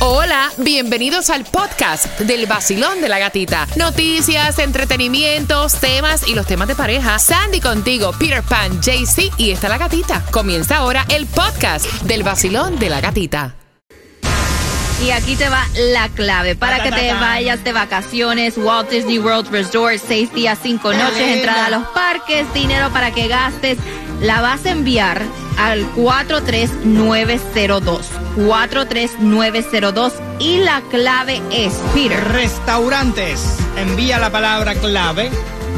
Hola, bienvenidos al podcast del vacilón de la gatita. Noticias, entretenimientos, temas y los temas de pareja. Sandy contigo, Peter Pan, JC y está la gatita. Comienza ahora el podcast del vacilón de la gatita. Y aquí te va la clave para que te vayas de vacaciones. Walt Disney World Resort, seis días, cinco noches, entrada a los parques, dinero para que gastes. La vas a enviar al 43902. 43902 y la clave es Peter. Restaurantes. Envía la palabra clave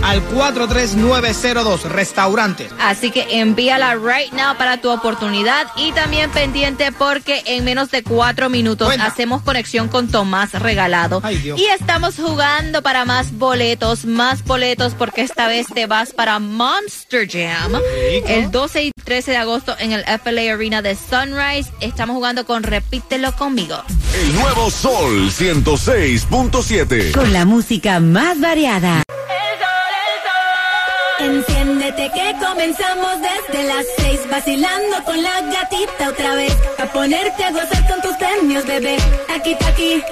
al 43902. Restaurantes. Así que envíala right now para tu oportunidad y también pendiente porque en menos de cuatro minutos Cuenta. hacemos conexión con Tomás Regalado. Ay, Dios. Y estamos jugando para más boletos, más boletos porque esta vez te vas para Monster Jam. Rico. El 12 y 13 de agosto en el FLA Arena de Sunrise. Estamos jugando con Repítelo conmigo. El nuevo Sol 106.7. Con la música más variada. Enciéndete que comenzamos desde las seis vacilando con la gatita otra vez a ponerte a gozar con tus premios bebé. Aquí aquí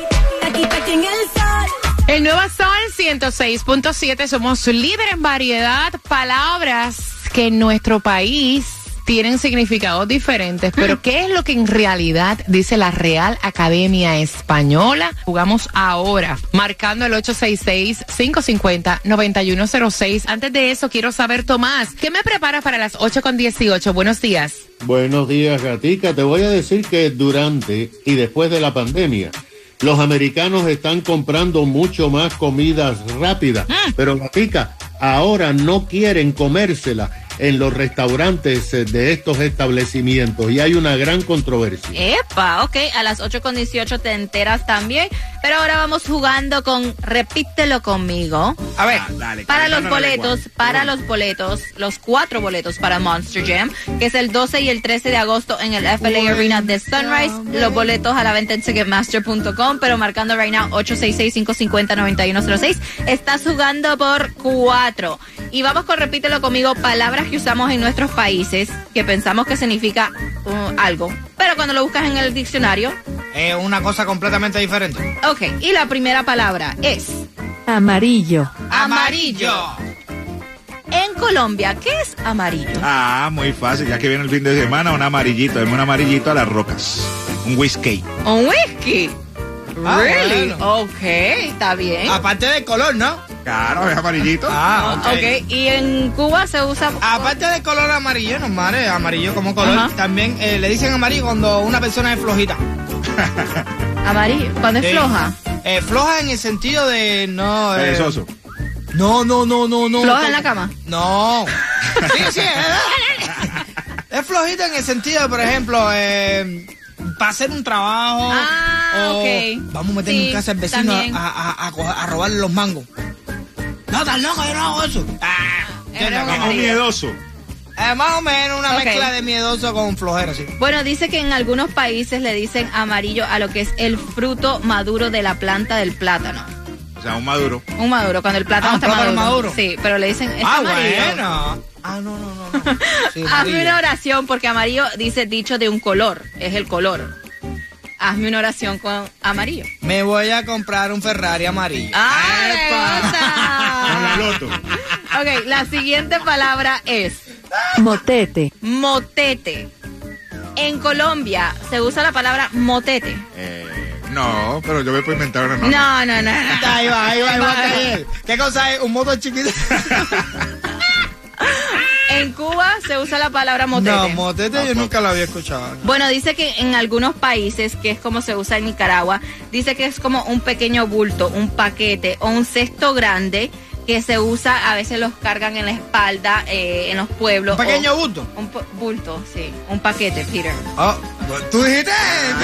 aquí aquí en el sol. El nuevo Sol 106.7, somos líder en variedad, palabras que en nuestro país tienen significados diferentes, pero ¿qué es lo que en realidad dice la Real Academia Española? Jugamos ahora, marcando el 866-550-9106. Antes de eso, quiero saber, Tomás, ¿qué me prepara para las 8 con 18? Buenos días. Buenos días, Gatica. Te voy a decir que durante y después de la pandemia, los americanos están comprando mucho más comidas rápidas, pero Gatica, ahora no quieren comérsela en los restaurantes eh, de estos establecimientos y hay una gran controversia. Epa, ok, a las 8 con 18 te enteras también. Pero ahora vamos jugando con Repítelo conmigo. A ver. Para los boletos, para los boletos, los cuatro boletos para Monster Jam, que es el 12 y el 13 de agosto en el FLA Arena de Sunrise. Los boletos a la venta en Ticketmaster.com, pero marcando right now 866-550-9106. Estás jugando por cuatro. Y vamos con Repítelo conmigo, palabras que usamos en nuestros países que pensamos que significa uh, algo. Pero cuando lo buscas en el diccionario, Es una cosa completamente diferente. Ok. Y la primera palabra es Amarillo. amarillo. En Colombia, ¿qué es amarillo? Ah, muy fácil, ya que viene el fin de semana, un amarillito, un amarillito a las rocas. Un whisky. Un whisky. Ah, really? bueno. Ok, está bien. Aparte del color, ¿no? Claro, es amarillito. Ah, ok. ok, y en Cuba se usa. Aparte del color amarillo, normal, eh, amarillo como color, Ajá. también eh, le dicen amarillo cuando una persona es flojita. Amarillo. Cuando es Sí. floja. Eh, floja en el sentido de no. eh, Perezoso. No, no, no, no, no. Floja en la cama. No. Sí, sí, es, es flojita en el sentido de, por ejemplo, eh, para hacer un trabajo. Ah, o ok. Vamos a meter Sí, en casa al vecino también. a, a, a, robarle los mangos. No, tan loco, yo no hago eso. Ah, Es miedoso. Eh, más o menos una mezcla de miedoso con flojera, sí. Bueno, dice que en algunos países le dicen amarillo a lo que es el fruto maduro de la planta del plátano. O sea, un maduro. Un maduro, cuando el plátano Ah, está un plátano maduro. maduro. Sí, pero le dicen ah, amarillo. bueno. Ah, no, no, no. no. Sí, Hazme una oración porque amarillo dice dicho de un color, es el color. Hazme una oración con amarillo. Me voy a comprar un Ferrari amarillo. ¡Ah, Con la loto. Ok, la siguiente palabra es Motete. motete. En Colombia se usa la palabra motete. Eh, no, pero yo me puedo inventar una No, no, no. Ahí va, ahí va, ahí va. ¿Qué cosa es? Un moto chiquito. En Cuba se usa la palabra motete. No, motete yo nunca lo había escuchado. Bueno, dice que en algunos países, que es como se usa en Nicaragua, dice que es como un pequeño bulto, un paquete o un cesto grande que se usa, a veces los cargan en la espalda eh, en los pueblos. ¿Un pequeño o- bulto? Un bulto, sí. Un paquete, Peter. Oh, ¿Tú dijiste?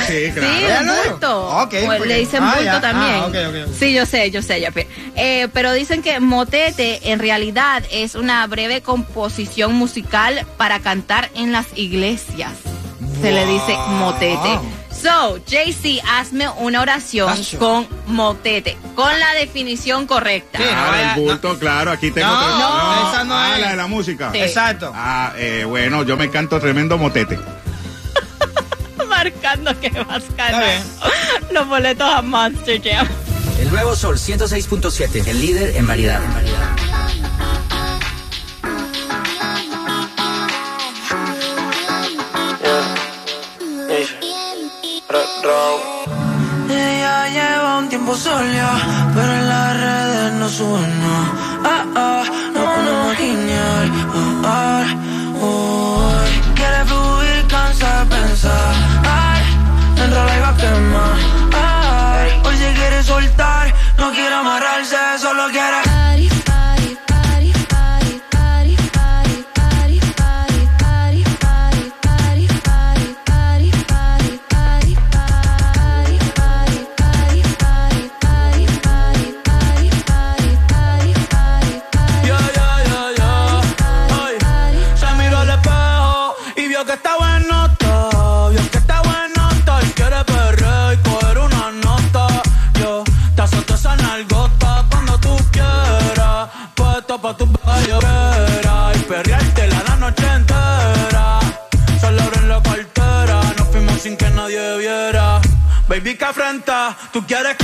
Sí, claro. Sí, un bulto. Ok, O porque- le dicen ah, bulto ya. también. Ah, ok, ok, ok. Sí, yo sé, yo sé, ya. Eh, pero dicen que motete en realidad es una breve composición musical para cantar en las iglesias. Se le dice Wow. motete. So, JC, hazme una oración Acho. con motete, con la definición correcta. Sí, Ah, el bulto, claro, aquí tengo No, otro- no, esa no ah, es. la de la música. Sí. Exacto. Ah, eh, bueno, yo me canto tremendo motete. Marcando que vas bien. los boletos a Monster Jam. El nuevo Sol 106.7, el líder en variedad. Ella tiempo sola, pero en las redes no sube nada. Ah, ah, no ponemos genial. Ah, ah, uy. Quiere fluir, cansa de pensar. Ay, enrola y va a quemar. Ay, hoy se quiere soltar, no quiere amarrarse, solo quiere. Tú quieres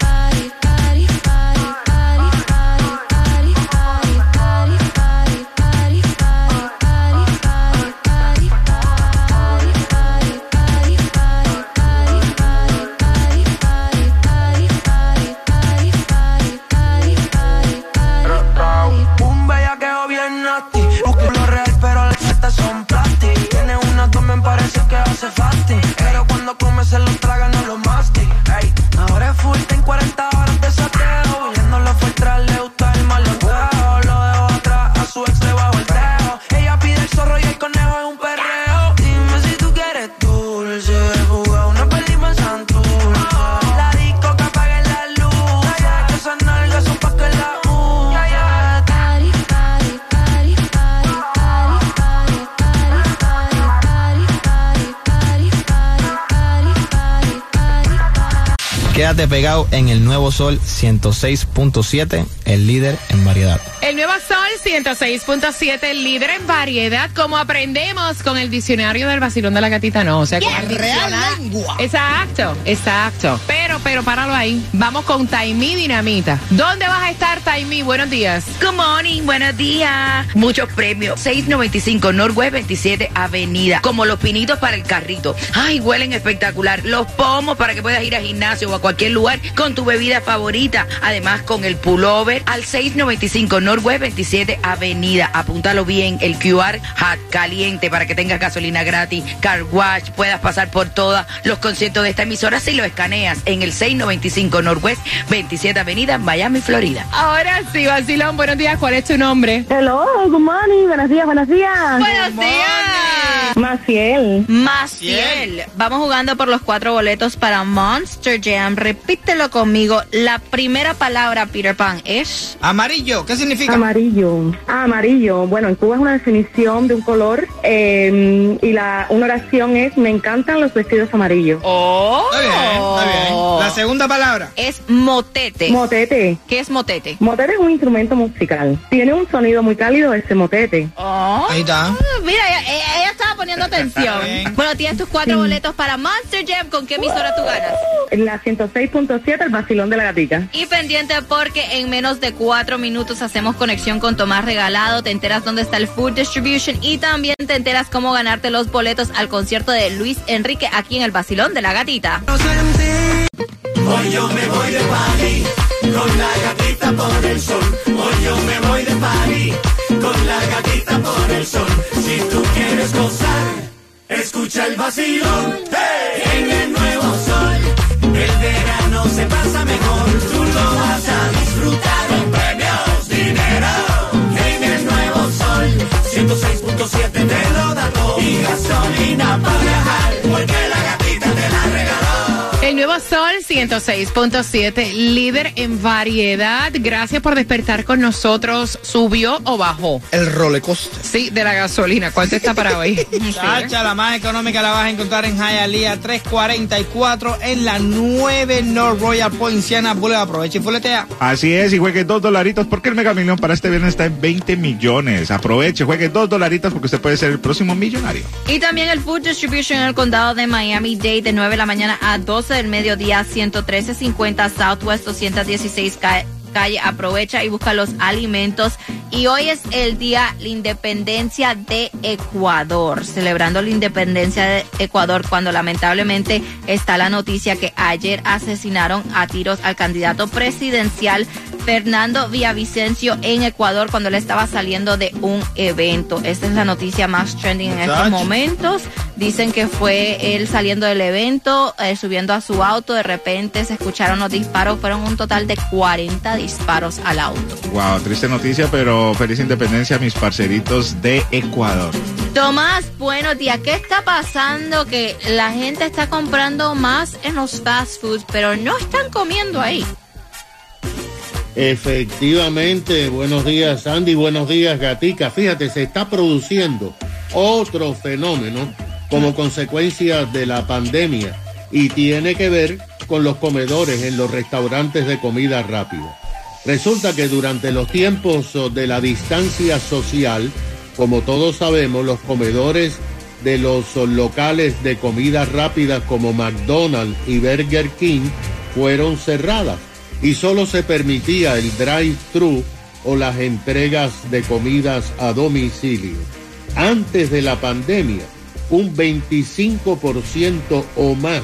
hace fasting, pero cuando comes el otro Quédate pegado en el nuevo Sol 106.7, el líder en variedad. El nuevo Sol 106.7, líder en variedad, como aprendemos con el diccionario del vacilón de la gatita, no, o sea, con el Real lengua. Exacto, exacto. Pero, pero, páralo ahí. Vamos con Taimí Dinamita. ¿Dónde vas a estar, Taimí? Buenos días. Good morning, buenos días. Muchos premios. 695 Northwest 27 Avenida. Como los pinitos para el carrito. Ay, huelen espectacular. Los pomos para que puedas ir al gimnasio o a cualquier lugar con tu bebida favorita. Además, con el pullover al 695 Northwest 27 Avenida. Apúntalo bien. El QR hot caliente para que tengas gasolina gratis. Car wash. Puedas pasar por todos los conciertos de esta emisora si lo escaneas en el 695 Northwest 27 Avenida, Miami, Florida. Ahora sí, vacilón, buenos días. ¿Cuál es tu nombre? Hello, good morning, buenos días, buenos días. Buenos días. Maciel. Maciel. Vamos jugando por los cuatro boletos para Monster Jam. Repítelo conmigo. La primera palabra, Peter Pan, es. Amarillo, ¿qué significa? Amarillo. Ah, amarillo. Bueno, en Cuba es una definición de un color eh, y la una oración es me encantan los vestidos amarillos. Oh. Está bien, está bien. La segunda palabra. Es motete. Motete. ¿Qué es motete? Motete es un instrumento musical. Tiene un sonido muy cálido ese motete. Oh. Ahí está. Mira, ella, estaba poniendo atención. Bueno, tienes tus cuatro boletos para Monster Jam. ¿Con qué emisora tú ganas? En la 106.7, el vacilón de la gatica. Y pendiente porque en menos de cuatro minutos hacemos conexión con Tomás Regalado, te enteras dónde está el Food Distribution y también te enteras cómo ganarte los boletos al concierto de Luis Enrique aquí en el Basilón de la Gatita. Hoy yo me voy de party con la gatita por el sol. Hoy yo me voy de party con la gatita por el sol. Si tú quieres gozar, Escucha el vacilón en el nuevo sol. El verano se pasa mejor. Tú lo vas a disfrutar con premios, dinero. En el nuevo sol, 106.7 te lo da todo. Y gasolina para viajar, Sol 106.7, líder en variedad. Gracias por despertar con nosotros. ¿Subió o bajó? El rolecoaster. Sí, de la gasolina. ¿Cuánto está para hoy? Chacha, la más económica la vas a encontrar en Hialeah 344 en la 9 North Royal Poinciana Boulevard. Aprovecha y fuletea. Así es, y juegue dos dolaritos porque el Mega Millón para este viernes está en 20 millones. Aproveche, juegue dos dolaritos porque usted puede ser el próximo millonario. Y también el Food Distribution en el condado de Miami-Dade de 9 de la mañana a 12 del mediodía, 11350 Southwest 216 ca- calle. Aprovecha y busca los alimentos. Y hoy es el día la independencia de Ecuador, celebrando la independencia de Ecuador cuando lamentablemente está la noticia que ayer asesinaron a tiros al candidato presidencial Fernando Villavicencio en Ecuador cuando él estaba saliendo de un evento. Esta es la noticia más trending en estos momentos. Dicen que fue él saliendo del evento, eh, subiendo a su auto, de repente se escucharon los disparos, fueron un total de 40 disparos al auto. Wow, triste noticia, pero feliz independencia a mis parceritos de Ecuador. Tomás, buenos días. ¿Qué está pasando? Que la gente está comprando más en los fast foods, pero no están comiendo ahí. Efectivamente, buenos días Andy, buenos días Gatica. Fíjate, se está produciendo otro fenómeno como consecuencia de la pandemia y tiene que ver con los comedores en los restaurantes de comida rápida. Resulta que durante los tiempos de la distancia social, como todos sabemos, los comedores de los locales de comida rápida como McDonald's y Burger King fueron cerradas y solo se permitía el drive-thru o las entregas de comidas a domicilio. Antes de la pandemia, un 25% o más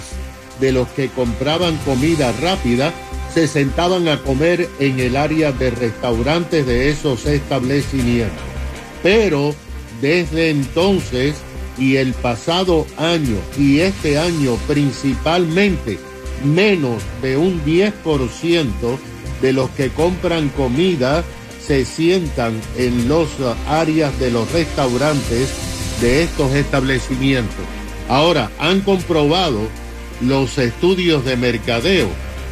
de los que compraban comida rápida se sentaban a comer en el área de restaurantes de esos establecimientos. Pero desde entonces y el pasado año y este año principalmente, menos de un 10% de los que compran comida se sientan en las áreas de los restaurantes de estos establecimientos. Ahora, han comprobado los estudios de mercadeo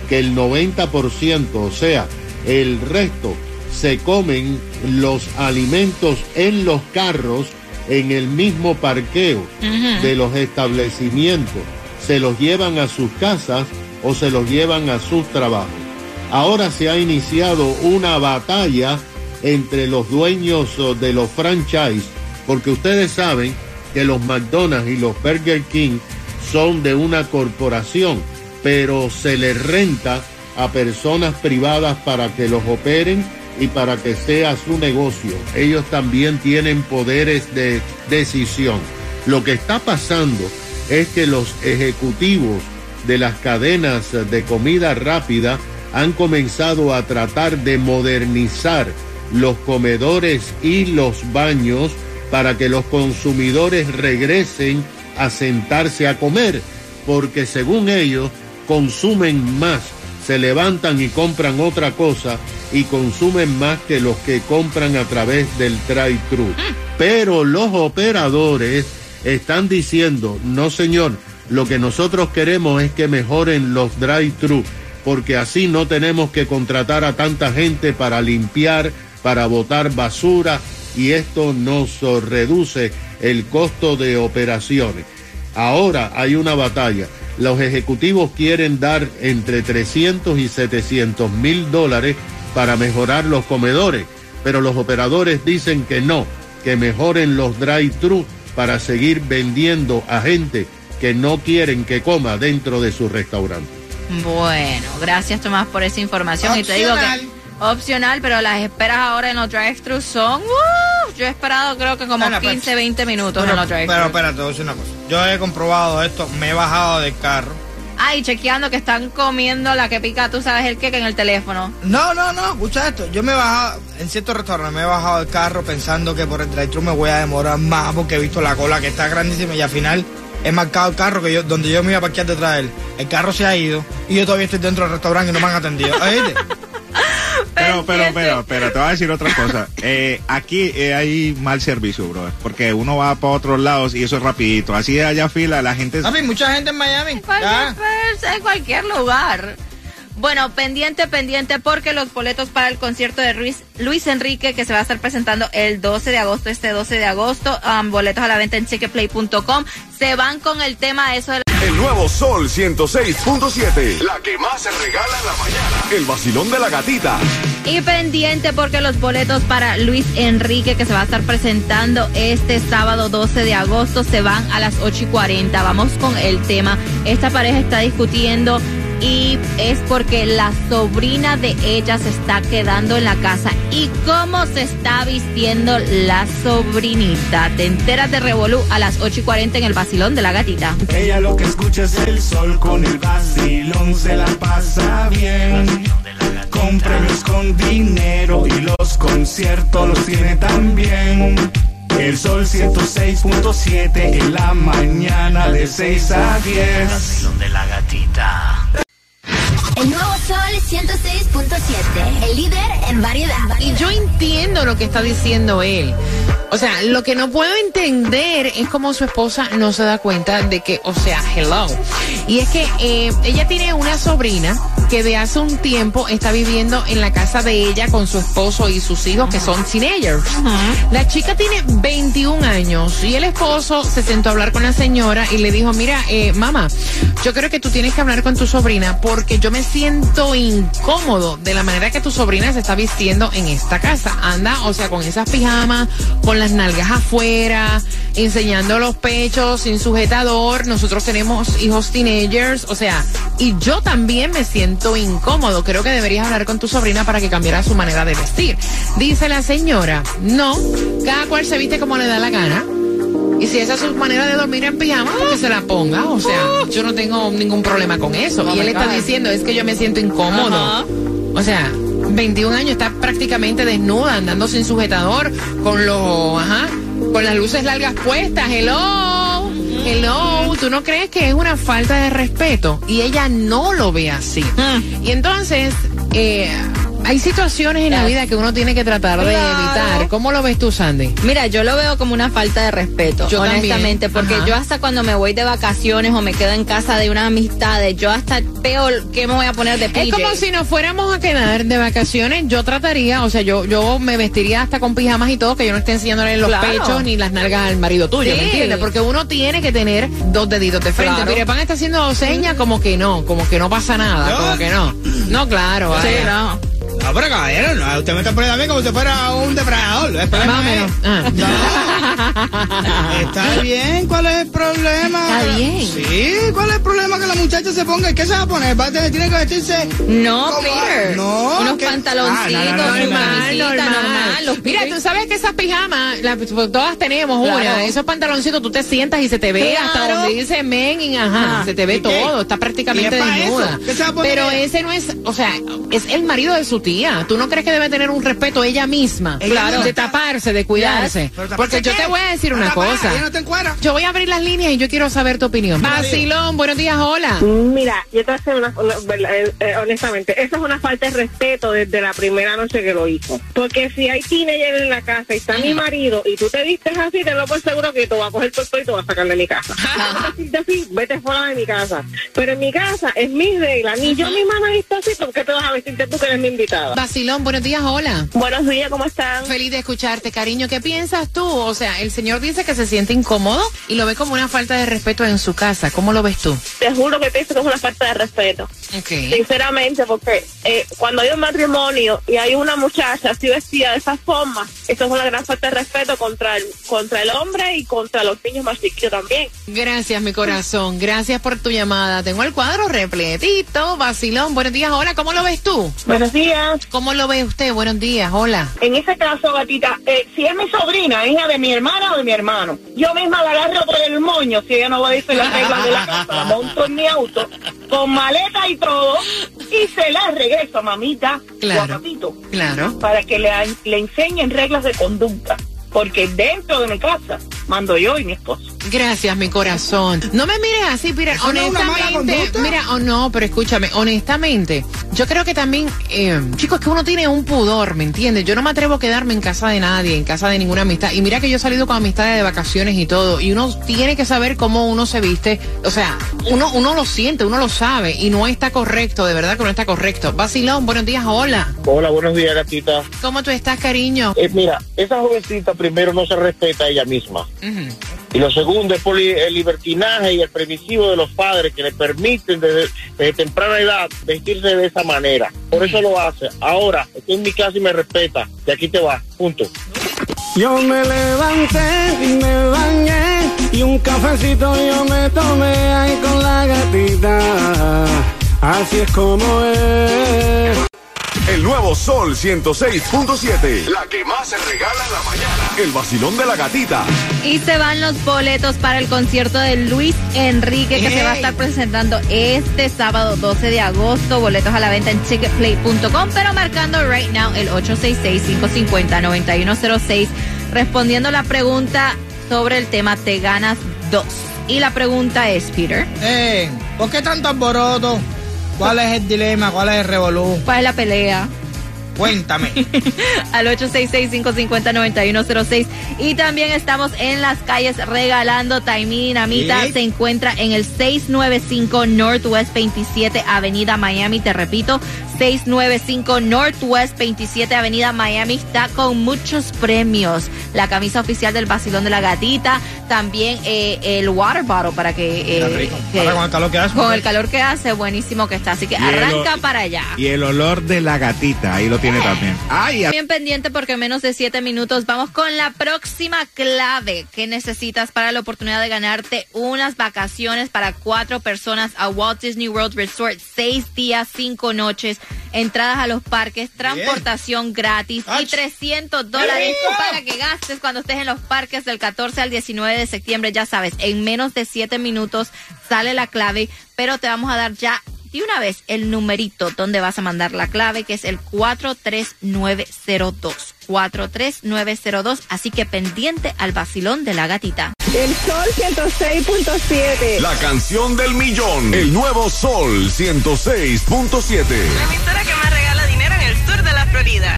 que el 90%, o sea, el resto, se comen los alimentos en los carros en el mismo parqueo de los establecimientos. Se los llevan a sus casas o se los llevan a sus trabajos. Ahora se ha iniciado una batalla entre los dueños oh, de los franchise, porque ustedes saben que los McDonald's y los Burger King son de una corporación, pero se les renta a personas privadas para que los operen y para que sea su negocio. Ellos también tienen poderes de decisión. Lo que está pasando es que los ejecutivos de las cadenas de comida rápida han comenzado a tratar de modernizar los comedores y los baños para que los consumidores regresen a sentarse a comer, porque según ellos consumen más, se levantan y compran otra cosa y consumen más que los que compran a través del drive-thru. Pero los operadores están diciendo, no señor, lo que nosotros queremos es que mejoren los drive-thru, porque así no tenemos que contratar a tanta gente para limpiar, para botar basura, y esto nos reduce el costo de operaciones. Ahora hay una batalla. Los ejecutivos quieren dar entre 300 y 700 mil dólares para mejorar los comedores, pero los operadores dicen que no, que mejoren los drive-thru para seguir vendiendo a gente que no quieren que coma dentro de su restaurante. Bueno, gracias Tomás por esa información. Y te digo Opcional. que opcional, pero las esperas ahora en los drive-thrus son. ¡uh! yo he esperado creo que como Bueno, pues, 15, 20 minutos Pero, en los drive-thrus. pero espérate, te voy a decir una cosa. Yo he comprobado esto, me he bajado del carro. Ay, chequeando que están comiendo la que pica, tú sabes el qué en el teléfono. No, no, no, escucha esto. Yo me he bajado, en ciertos restaurantes me he bajado del carro pensando que por el drive-thru me voy a demorar más porque he visto la cola que está grandísima y al final he marcado el carro que yo, donde yo me iba a parquear detrás de él. El carro se ha ido y yo todavía estoy dentro del restaurante y no me han atendido. ¿Oíste? Pero, pero, pero, pero, te voy a decir otra cosa. Eh, aquí eh, hay mal servicio, bro. Porque uno va para otros lados y eso es rapidito. Así allá fila, la gente... Papi, mucha gente en Miami. Cualquier en cualquier lugar. Bueno, pendiente, pendiente, porque los boletos para el concierto de Luis, Luis Enrique, que se va a estar presentando el 12 de agosto, este 12 de agosto, um, boletos a la venta en ticketplay.com, se van con el tema eso de Nuevo Sol 106.7. La que más se regala en la mañana. El vacilón de la gatita. Y pendiente porque los boletos para Luis Enrique que se va a estar presentando este sábado 12 de agosto se van a las 8 y 40. Vamos con el tema. Esta pareja está discutiendo y es porque la sobrina de ella se está quedando en la casa. ¿Y cómo se está vistiendo la sobrinita? Te enteras de Revolú a las 8 y 40 en el vacilón de la gatita. Ella lo que escucha es el sol con el vacilón, se la pasa bien. Con premios, con dinero y los conciertos los tiene también. El sol 106.7 en la mañana de 6 a 10. de la gatita. El nuevo Sol 106.7, el líder en variedad. Y yo entiendo lo que está diciendo él. O sea, lo que no puedo entender es cómo su esposa no se da cuenta de que, o sea, hello. Y es que eh, ella tiene una sobrina que de hace un tiempo está viviendo en la casa de ella con su esposo y sus hijos que son teenagers. La chica tiene 21 años y el esposo se sentó a hablar con la señora y le dijo, mira, eh, mamá, yo creo que tú tienes que hablar con tu sobrina porque yo me siento incómodo de la manera que tu sobrina se está vistiendo en esta casa. Anda, o sea, con esas pijamas, con las nalgas afuera, enseñando los pechos, sin sujetador. Nosotros tenemos hijos teenagers, o sea, y yo también me siento incómodo. Creo que deberías hablar con tu sobrina para que cambiara su manera de vestir. Dice la señora, no, cada cual se viste como le da la gana. Y si esa es su manera de dormir en pijama, que se la ponga. O sea, yo no tengo ningún problema con eso. Oh y él está diciendo, es que yo me siento incómodo. O sea, 21 años, está prácticamente desnuda, andando sin sujetador, con los, ajá, con las luces largas puestas. Hello, hello. ¿Tú no crees que es una falta de respeto? Y ella no lo ve así. Mm. Y entonces, eh, hay situaciones en la vida que uno tiene que tratar de Claro. evitar. ¿Cómo lo ves tú, Sandy? Mira, yo lo veo como una falta de respeto, Yo honestamente, también. porque Ajá. yo hasta cuando me voy de vacaciones o me quedo en casa de una amistad, yo hasta peor que me voy a poner de PJ. Es como si nos fuéramos a quedar de vacaciones. Yo trataría, o sea, yo yo me vestiría hasta con pijamas y todo, que yo no esté enseñándole los Claro. pechos ni las nalgas al marido tuyo, Sí. ¿me entiendes? Porque uno tiene que tener dos deditos de frente. Claro. Mire, Pan está haciendo señas como que no, como que no pasa nada, No. como que no. No, claro. Sí, vaya. no. No, pero caballero, no, usted me está poniendo a mí como si fuera un depredador. El problema Más o es- menos. Ah. No. Está bien, ¿cuál es el problema? Está bien. Sí, ¿cuál es el problema que la muchacha se ponga? ¿Qué se va a poner? ¿Va a tener, tiene que vestirse? No. Peter. No, Unos ¿qué? pantaloncitos, Ah, no, no, no, Normal, normal. normal. Los Mira, tú sabes que esas pijamas, la- pues, todas tenemos Claro. una. Esos pantaloncitos, tú te sientas y se te ve Claro. hasta donde dice men y ajá, Ajá. se te ve todo, está prácticamente ¿Y es pa' desnuda. Pero ese no es, o sea, es el marido de su tía. ¿Tú no crees que debe tener un respeto ella misma? Ella claro. no De taparse, de cuidarse. ¿Pero taparse Porque yo qué? te voy a decir una cosa. no te. Yo voy a abrir las líneas y yo quiero saber tu opinión. Basilón, buenos días, hola. Mira, yo te voy a hacer una, una- eh, eh, honestamente, eso es una falta de respeto desde la primera noche que lo hizo. Porque si hay teenagers en la casa y está mi marido y tú te vistes así, te lo por seguro que te va a coger todo y te va a sacar de mi casa. Si te vestirte así, vete fuera de mi casa. Pero en mi casa es mi regla. Ni yo misma me visto así, ¿por qué te vas a vestirte tú que eres mi invitada? Basilón, buenos días, hola. Buenos días, ¿cómo están? Feliz de escucharte, cariño. ¿Qué piensas tú? O sea, el señor dice que se siente incómodo y lo ve como una falta de respeto en su casa. ¿Cómo lo ves tú? Te juro que pienso que es una falta de respeto. Sinceramente, porque eh, cuando hay un matrimonio y hay una muchacha así vestida de esa forma, eso es una gran falta de respeto contra el, contra el hombre y contra los niños más chiquitos también. Gracias, mi corazón. Gracias por tu llamada. Tengo el cuadro repletito. Vacilón, buenos días. Hola, ¿cómo lo ves tú? Buenos días. ¿Cómo lo ve usted? Buenos días. Hola. En ese caso, gatita, eh, si es mi sobrina, hija de mi hermana o de mi hermano, yo misma la agarro por el moño si ella no va a decir las reglas de la casa, la monto en mi auto, con maleta y todo, y se la regreso, mamita, Claro. o a papito, Claro. para que le, le enseñen reglas de conducta. Porque dentro de mi casa mando yo y mi esposo. Gracias, mi corazón. No me mires así, mira, ¿Eso no es una mala honestamente. Mira, o no, pero escúchame, honestamente, yo creo que también, eh, chicos, que uno tiene un pudor, ¿me entiendes? Yo no me atrevo a quedarme en casa de nadie, en casa de ninguna amistad. Y mira que yo he salido con amistades de vacaciones y todo, y uno tiene que saber cómo uno se viste. O sea, uno, uno lo siente, uno lo sabe, y no está correcto, de verdad que no está correcto. Vacilón, buenos días, hola. Hola, buenos días, gatita. ¿Cómo tú estás, cariño? Eh, mira, esa jovencita primero no se respeta a ella misma. Y lo segundo es por el libertinaje y el permisivo de los padres que le permiten desde, desde temprana edad vestirse de esa manera. Por eso lo hace. Ahora, estoy en mi casa y me respeta. Y aquí te va. Punto. Yo me levanté y me bañé y un cafecito yo me tomé ahí con la gatita. Así es como es. El nuevo Sol 106.7. La que más se regala en la mañana. El vacilón de la gatita. Y se van los boletos para el concierto de Luis Enrique que se va a estar presentando este sábado 12 de agosto. Boletos a la venta en ticketplay.com, pero marcando right now el 866-550-9106, respondiendo la pregunta sobre el tema Te ganas dos. Y la pregunta es, Peter. Eh, ¿por qué tanto alboroto? ¿Cuál es el dilema? ¿Cuál es el revolú? ¿Cuál es la pelea? Cuéntame. al 866-550-9106. Y también estamos en las calles regalando Taimí Dinamita. Sí. Se encuentra en el 695 Northwest 27 Avenida Miami. Te repito, 695 Northwest 27 Avenida Miami. Está con muchos premios. La camisa oficial del Basilón de la Gatita. También eh, el water bottle para que... eh, Está rico. que- con el calor que hace. con el calor que hace, buenísimo que está. Así que Y el- arranca para allá. Y el olor de la gatita, ahí lo tiene también. Ay, a- Bien pendiente porque en menos de siete minutos vamos con la próxima clave que necesitas para la oportunidad de ganarte unas vacaciones para cuatro personas a Walt Disney World Resort, seis días, cinco noches, entradas a los parques, transportación gratis y 300 dólares para que gastes cuando estés en los parques del 14 al 19 de septiembre. Ya sabes, en menos de siete minutos sale la clave, pero te vamos a dar ya de una vez el numerito donde vas a mandar la clave, que es el 43902. 43902. Así que pendiente al vacilón de la gatita. El Sol 106.7. La canción del millón. El nuevo Sol 106.7. emisora que más regala dinero en el sur de la Florida.